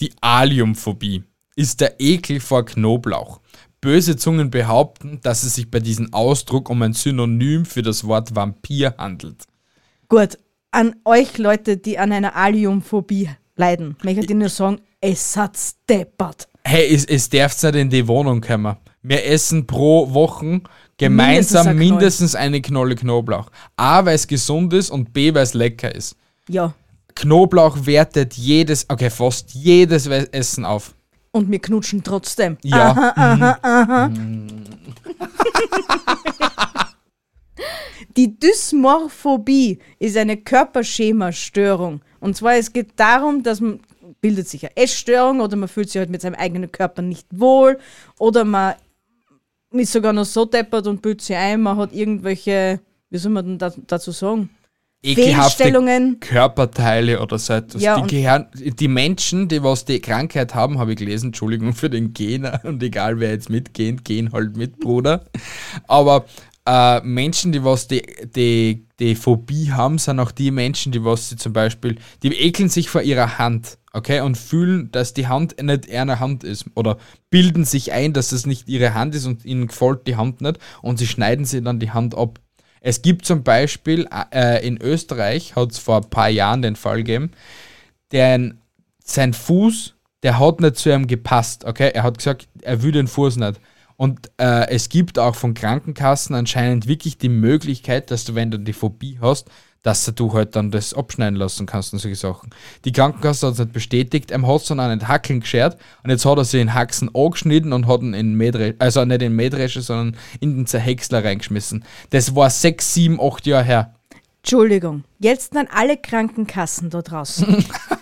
Die Aliumphobie ist der Ekel vor Knoblauch. Böse Zungen behaupten, dass es sich bei diesem Ausdruck um ein Synonym für das Wort Vampir handelt. Gut, an euch Leute, die an einer Aliumphobie leiden, möchte ich nur sagen, es hat steppert. Hey, es, es darf nicht in die Wohnung kommen. Wir essen pro Woche gemeinsam Mindestens ein mindestens eine Knolle Knoblauch. A, weil es gesund ist und B, weil es lecker ist. Ja, Knoblauch wertet jedes, okay, fast jedes Essen auf. und wir knutschen trotzdem. Ja, Die Dysmorphobie ist eine Körperschema-Störung. Und zwar, es geht darum, dass man bildet sich eine Essstörung oder man fühlt sich halt mit seinem eigenen Körper nicht wohl oder man ist sogar noch so deppert und bildet sich ein, man hat irgendwelche, wie soll man denn da, dazu sagen? ekelhafte. Körperteile oder so etwas. Ja, die, gehören, die Menschen, die was die Krankheit haben, habe ich gelesen, Entschuldigung für den Gener und egal wer jetzt mitgeht, gehen halt mit, Bruder. Aber äh, Menschen, die was die, die, die Phobie haben, sind auch die Menschen, die was sie zum Beispiel, die ekeln sich vor ihrer Hand, okay, und fühlen, dass die Hand nicht ihre Hand ist oder bilden sich ein, dass es nicht ihre Hand ist und ihnen gefällt die Hand nicht und sie schneiden sie dann die Hand ab. Es gibt zum Beispiel äh, in Österreich, hat es vor ein paar Jahren den Fall gegeben, der sein Fuß, der hat nicht zu ihm gepasst. Okay, er hat gesagt, er will den Fuß nicht. Und äh, es gibt auch von Krankenkassen anscheinend wirklich die Möglichkeit, dass du, wenn du die Phobie hast, dass du halt dann das abschneiden lassen kannst und solche Sachen. Die Krankenkasse hat es nicht bestätigt, er hat es dann auch nicht Hackeln geschert und jetzt hat er sich in Haxen angeschnitten und hat ihn in Mähdresche, also nicht in Mähdresche, sondern in den Zerhäcksler reingeschmissen. Das war sechs, sieben, acht Jahre her. Entschuldigung, jetzt an alle Krankenkassen da draußen.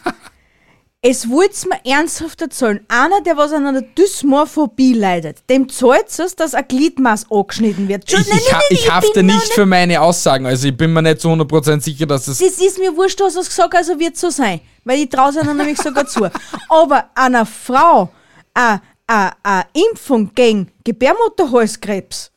es wollt's mir ernsthaft erzählen. Einer, der was an einer Dysmorphobie leidet, dem zahlt es, dass ein Gliedmaß angeschnitten wird. Ich, ich, ha- ich hafte nicht für meine Aussagen, also ich bin mir nicht zu 100% sicher, dass es. Das ist mir wurscht, du hast es gesagt, also wird so sein. Weil ich traue es nämlich sogar zu. Aber einer Frau eine eine Impfung gegen Gebärmutterhalskrebs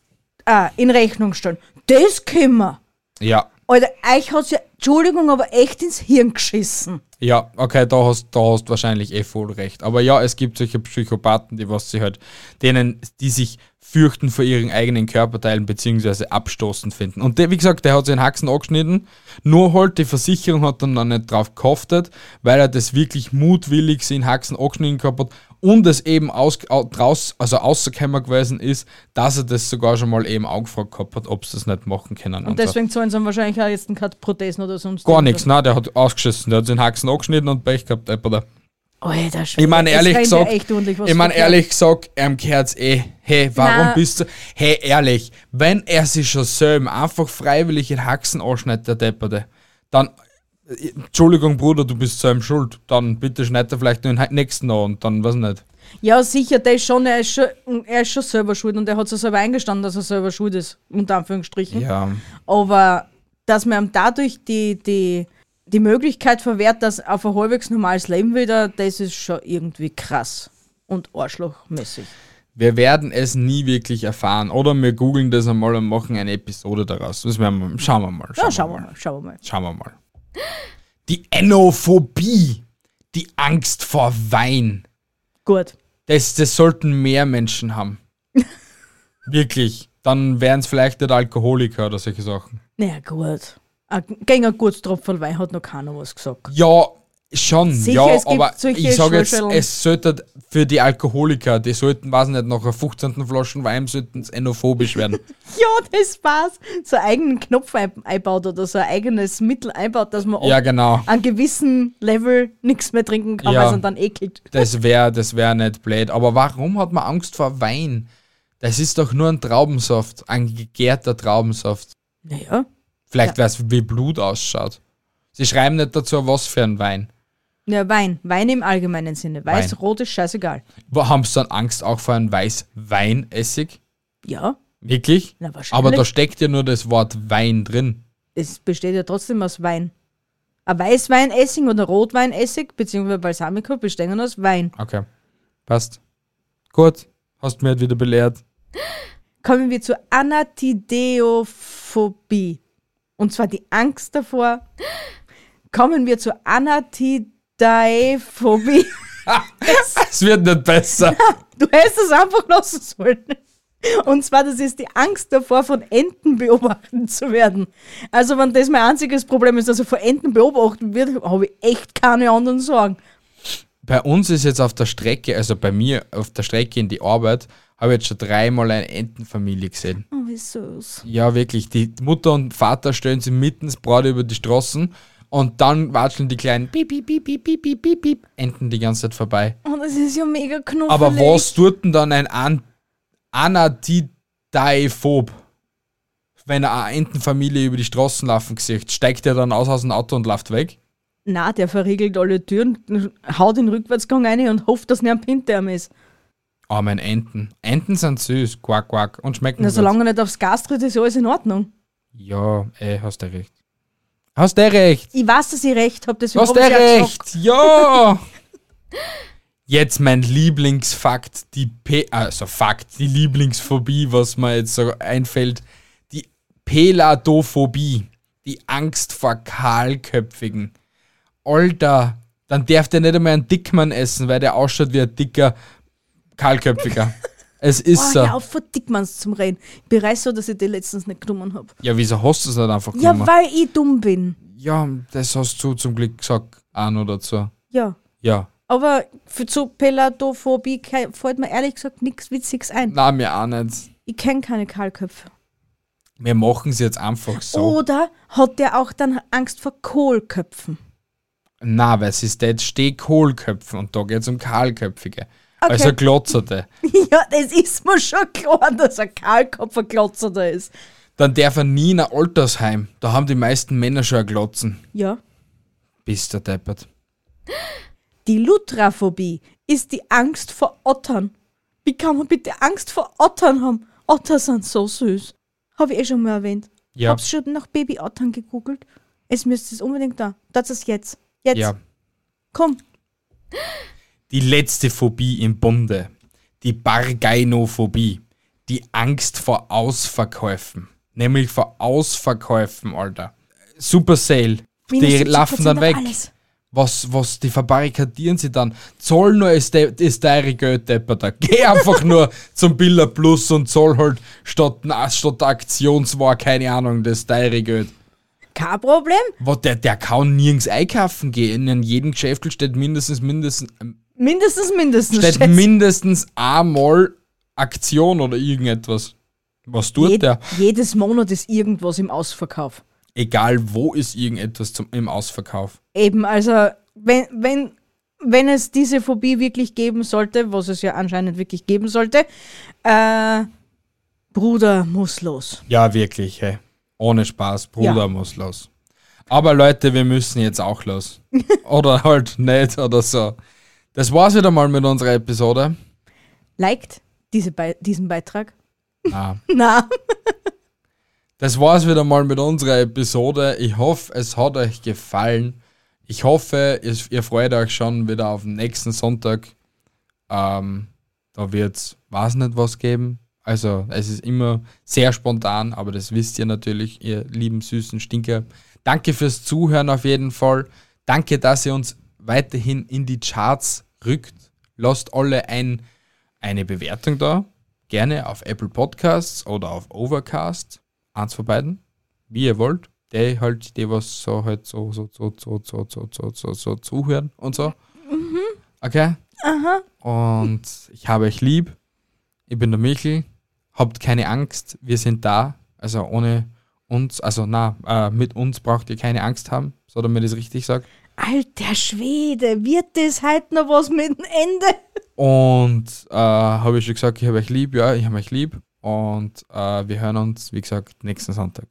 äh, in Rechnung stellen, das können wir. Ja, Alter, euch hat's ja, Entschuldigung, aber echt ins Hirn geschissen. ja, okay, da hast da hast wahrscheinlich eh voll recht. Aber ja, es gibt solche Psychopathen, die was sie halt, denen, die sich fürchten vor ihren eigenen Körperteilen beziehungsweise abstoßend finden. Und der, wie gesagt, der hat den Haxen angeschnitten, nur halt die Versicherung hat dann noch nicht drauf gehaftet, weil er das wirklich mutwillig in Haxen angeschnitten gehabt hat und es eben aus, au- draus, also rausgekommen gewesen ist, dass er das sogar schon mal eben angefragt gehabt hat, ob sie das nicht machen können. Und deswegen zahlen sie wahrscheinlich auch jetzt keine Prothesen oder sonst Gar nichts, nein, der hat ausgeschissen, der hat den Haxen angeschnitten und Pech gehabt, Alter. Alter, Ich meine ehrlich gesagt, was ich meine ehrlich gesagt, ihm gehört's eh. Hey, warum Na. bist du? Hey, ehrlich, wenn er sich schon selber einfach freiwillig in Haxen anschneidet, der Depperte, dann, Entschuldigung, Bruder, du bist selber schuld. Dann bitte schneid er vielleicht nur den nächsten an und dann, weiß nicht. Ja, sicher, der ist schon, er ist schon, er ist schon selber schuld und er hat sich selber eingestanden, dass er selber schuld ist, unter Anführungsstrichen. Ja. Aber dass man ihm dadurch die, die, die Möglichkeit verwehrt, dass er auf ein halbwegs normales Leben wieder, das ist schon irgendwie krass und arschlochmäßig. Wir werden es nie wirklich erfahren. Oder wir googeln das einmal und machen eine Episode daraus. Das werden wir, schauen wir mal. Ja, schauen wir mal, schauen wir mal. Schauen wir mal. Die Enophobie. Die Angst vor Wein. Gut. Das, das sollten mehr Menschen haben. Wirklich. Dann wären es vielleicht nicht Alkoholiker oder solche Sachen. Naja, gut. Ein- Gegen ein gutes Tropfen Wein hat noch keiner was gesagt. Ja, schon. Sicher, ja, aber ich sage jetzt, es sollte für die Alkoholiker, die sollten, weiß nicht, nach einer 15. Flaschen Wein sollten es enophobisch werden. Ja, das war's. So einen eigenen Knopf ein- einbaut oder so ein eigenes Mittel einbaut, dass man ja, genau. einem gewissen Level nichts mehr trinken kann, Ja. weil es dann ekelt. Das wäre das wär nicht blöd. Aber warum hat man Angst vor Wein? Das ist doch nur ein Traubensaft, ein gegärter Traubensaft. Naja. Vielleicht weiß wie Blut ausschaut. Sie schreiben nicht dazu, was für ein Wein. Ja, Wein. Wein im allgemeinen Sinne. Weiß, Wein. rot ist scheißegal. Haben sie dann Angst auch vor einem Weißweinessig? Ja, Wirklich? na wahrscheinlich. Aber da steckt ja nur das Wort Wein drin. es besteht ja trotzdem aus Wein. Ein Weißweinessig oder Rotweinessig, beziehungsweise Balsamico, bestehen aus Wein. Okay. Passt. Gut. Hast mir halt wieder belehrt. Kommen wir zur Anatideophobie. Und zwar die Angst davor. Kommen wir zur Anatidaephobie. Es wird nicht besser. Du hättest es einfach lassen sollen. Und zwar, das ist die Angst davor, von Enten beobachtet zu werden. Also, wenn das mein einziges Problem ist, dass er von Enten beobachtet wird, habe ich echt keine anderen Sorgen. Bei uns ist jetzt auf der Strecke, also bei mir auf der Strecke in die Arbeit, habe ich jetzt schon dreimal eine Entenfamilie gesehen. Oh, wie süß. Ja, wirklich. Die Mutter und Vater stellen sie mitten ins Brot über die Straßen und dann watscheln die kleinen Piep, Piep, Piep, Piep, Piep, Piep, Piep, Piep, Enten die ganze Zeit vorbei. Oh, das ist ja mega knuffelig. Aber was tut denn dann ein An Anatidaephob? Wenn er eine Entenfamilie über die Straßen laufen sieht, steigt er dann aus aus dem Auto und läuft weg? Na, der verriegelt alle Türen, haut den Rückwärtsgang rein und hofft, dass nicht ein Pinterm ist. Oh, mein Enten. Enten sind süß, quack, quack und schmecken Na, gut. solange er nicht aufs Gas tritt, ist alles in Ordnung. Ja, ey, hast du recht. Hast du recht. Ich weiß, dass ich recht habe, Hast du recht. Ja. Jetzt mein Lieblingsfakt, die P also Fakt, die Lieblingsphobie, was mir jetzt so einfällt, die Peladophobie, die Angst vor Kahlköpfigen. Alter, dann darf der nicht einmal einen Dickmann essen, weil der ausschaut wie ein dicker Kahlköpfiger. Es ist Oh, so. hör auf, Dickmanns zum Reden. Ich bereue so, dass ich die letztens nicht genommen habe. Ja, wieso hast du es nicht einfach Ja, genommen? weil ich dumm bin. Ja, das hast du zum Glück gesagt, an oder so. Ja. Ja. Aber für zu Pelatophobie fällt mir ehrlich gesagt nichts Witziges ein. Na, mir auch nicht. Ich kenne keine Kahlköpfe. Wir machen es jetzt einfach so. Oder hat der auch dann Angst vor Kohlköpfen? Na, weil es ist jetzt Stehkohlköpfen und da geht es um Kahlköpfige. Okay. Also Glotzerte. ja, das ist mir schon klar, dass ein Kahlkopf ein Glotzerter ist. Dann darf er nie in ein Altersheim. Da haben die meisten Männer schon ein Glotzen. Ja. Bist der deppert. Die Lutraphobie ist die Angst vor Ottern. Wie kann man bitte Angst vor Ottern haben? Otter sind so süß. Habe ich eh schon mal erwähnt. Ja. Hab's schon nach Babyottern gegoogelt. Es müsste es unbedingt da. Das ist jetzt. Jetzt. Ja. Komm. Die letzte Phobie im Bunde. Die Bargainophobie. Die Angst vor Ausverkäufen. Nämlich vor Ausverkäufen, Alter. Super Sale. Die Minus 70% laufen dann weg. alles. Was, was, die verbarrikadieren sie dann. Zoll nur ist, de, ist deine Geld, Depperter. Geh einfach nur zum Biller Plus und zoll halt statt, na, statt Aktionswar, keine Ahnung, das deine Geld. Kein Problem. Was, der, der kann nirgends einkaufen gehen. In jedem Geschäft steht mindestens, mindestens, Mindestens, mindestens. steht Schätz. mindestens einmal Aktion oder irgendetwas. Was tut Jed der? Jedes Monat ist irgendwas im Ausverkauf. Egal wo ist irgendetwas zum, im Ausverkauf. Eben, also, wenn, wenn, wenn es diese Phobie wirklich geben sollte, was es ja anscheinend wirklich geben sollte, äh, Bruder muss los. Ja, wirklich, hey. Ohne Spaß, Bruder Ja. muss los. Aber Leute, wir müssen jetzt auch los. oder halt nicht oder so. Das war's wieder mal mit unserer Episode. Liked diese Be diesen Beitrag? Na, Na, das war's wieder mal mit unserer Episode. Ich hoffe, es hat euch gefallen. Ich hoffe, ihr, ihr freut euch schon wieder auf den nächsten Sonntag. Ähm, da wird's, weiß nicht was geben. Also, es ist immer sehr spontan, aber das wisst ihr natürlich, ihr lieben süßen Stinker. Danke fürs Zuhören auf jeden Fall. Danke, dass ihr uns weiterhin in die Charts rückt. Lasst alle ein, eine Bewertung da. Gerne auf Apple Podcasts oder auf Overcast. Eins von beiden. Wie ihr wollt. Die halt, die was so halt so, so, so, so, so, so, so, so, so zuhören und so. Okay? Aha. Und ich habe euch lieb. Ich bin der Michel. Habt keine Angst. Wir sind da. Also ohne uns, also na, äh, mit uns braucht ihr keine Angst haben. So damit ich es richtig sage. Alter Schwede, wird das heute noch was mit dem Ende? Und äh, habe ich schon gesagt, ich habe euch lieb, ja, ich habe euch lieb. Und äh, wir hören uns, wie gesagt, nächsten Sonntag.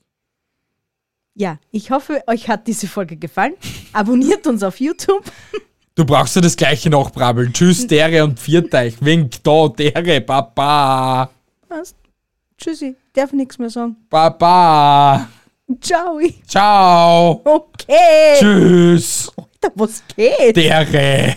Ja, ich hoffe, euch hat diese Folge gefallen. Abonniert uns auf YouTube. Du brauchst ja das gleiche nachbrabbeln. Tschüss, Dere und Vierteich. Wink da, Dere, Baba. Passt. Tschüssi, darf nichts mehr sagen. Baba. Ciao. Ciao. Okay. Tschüss, Alter, was geht? Dere.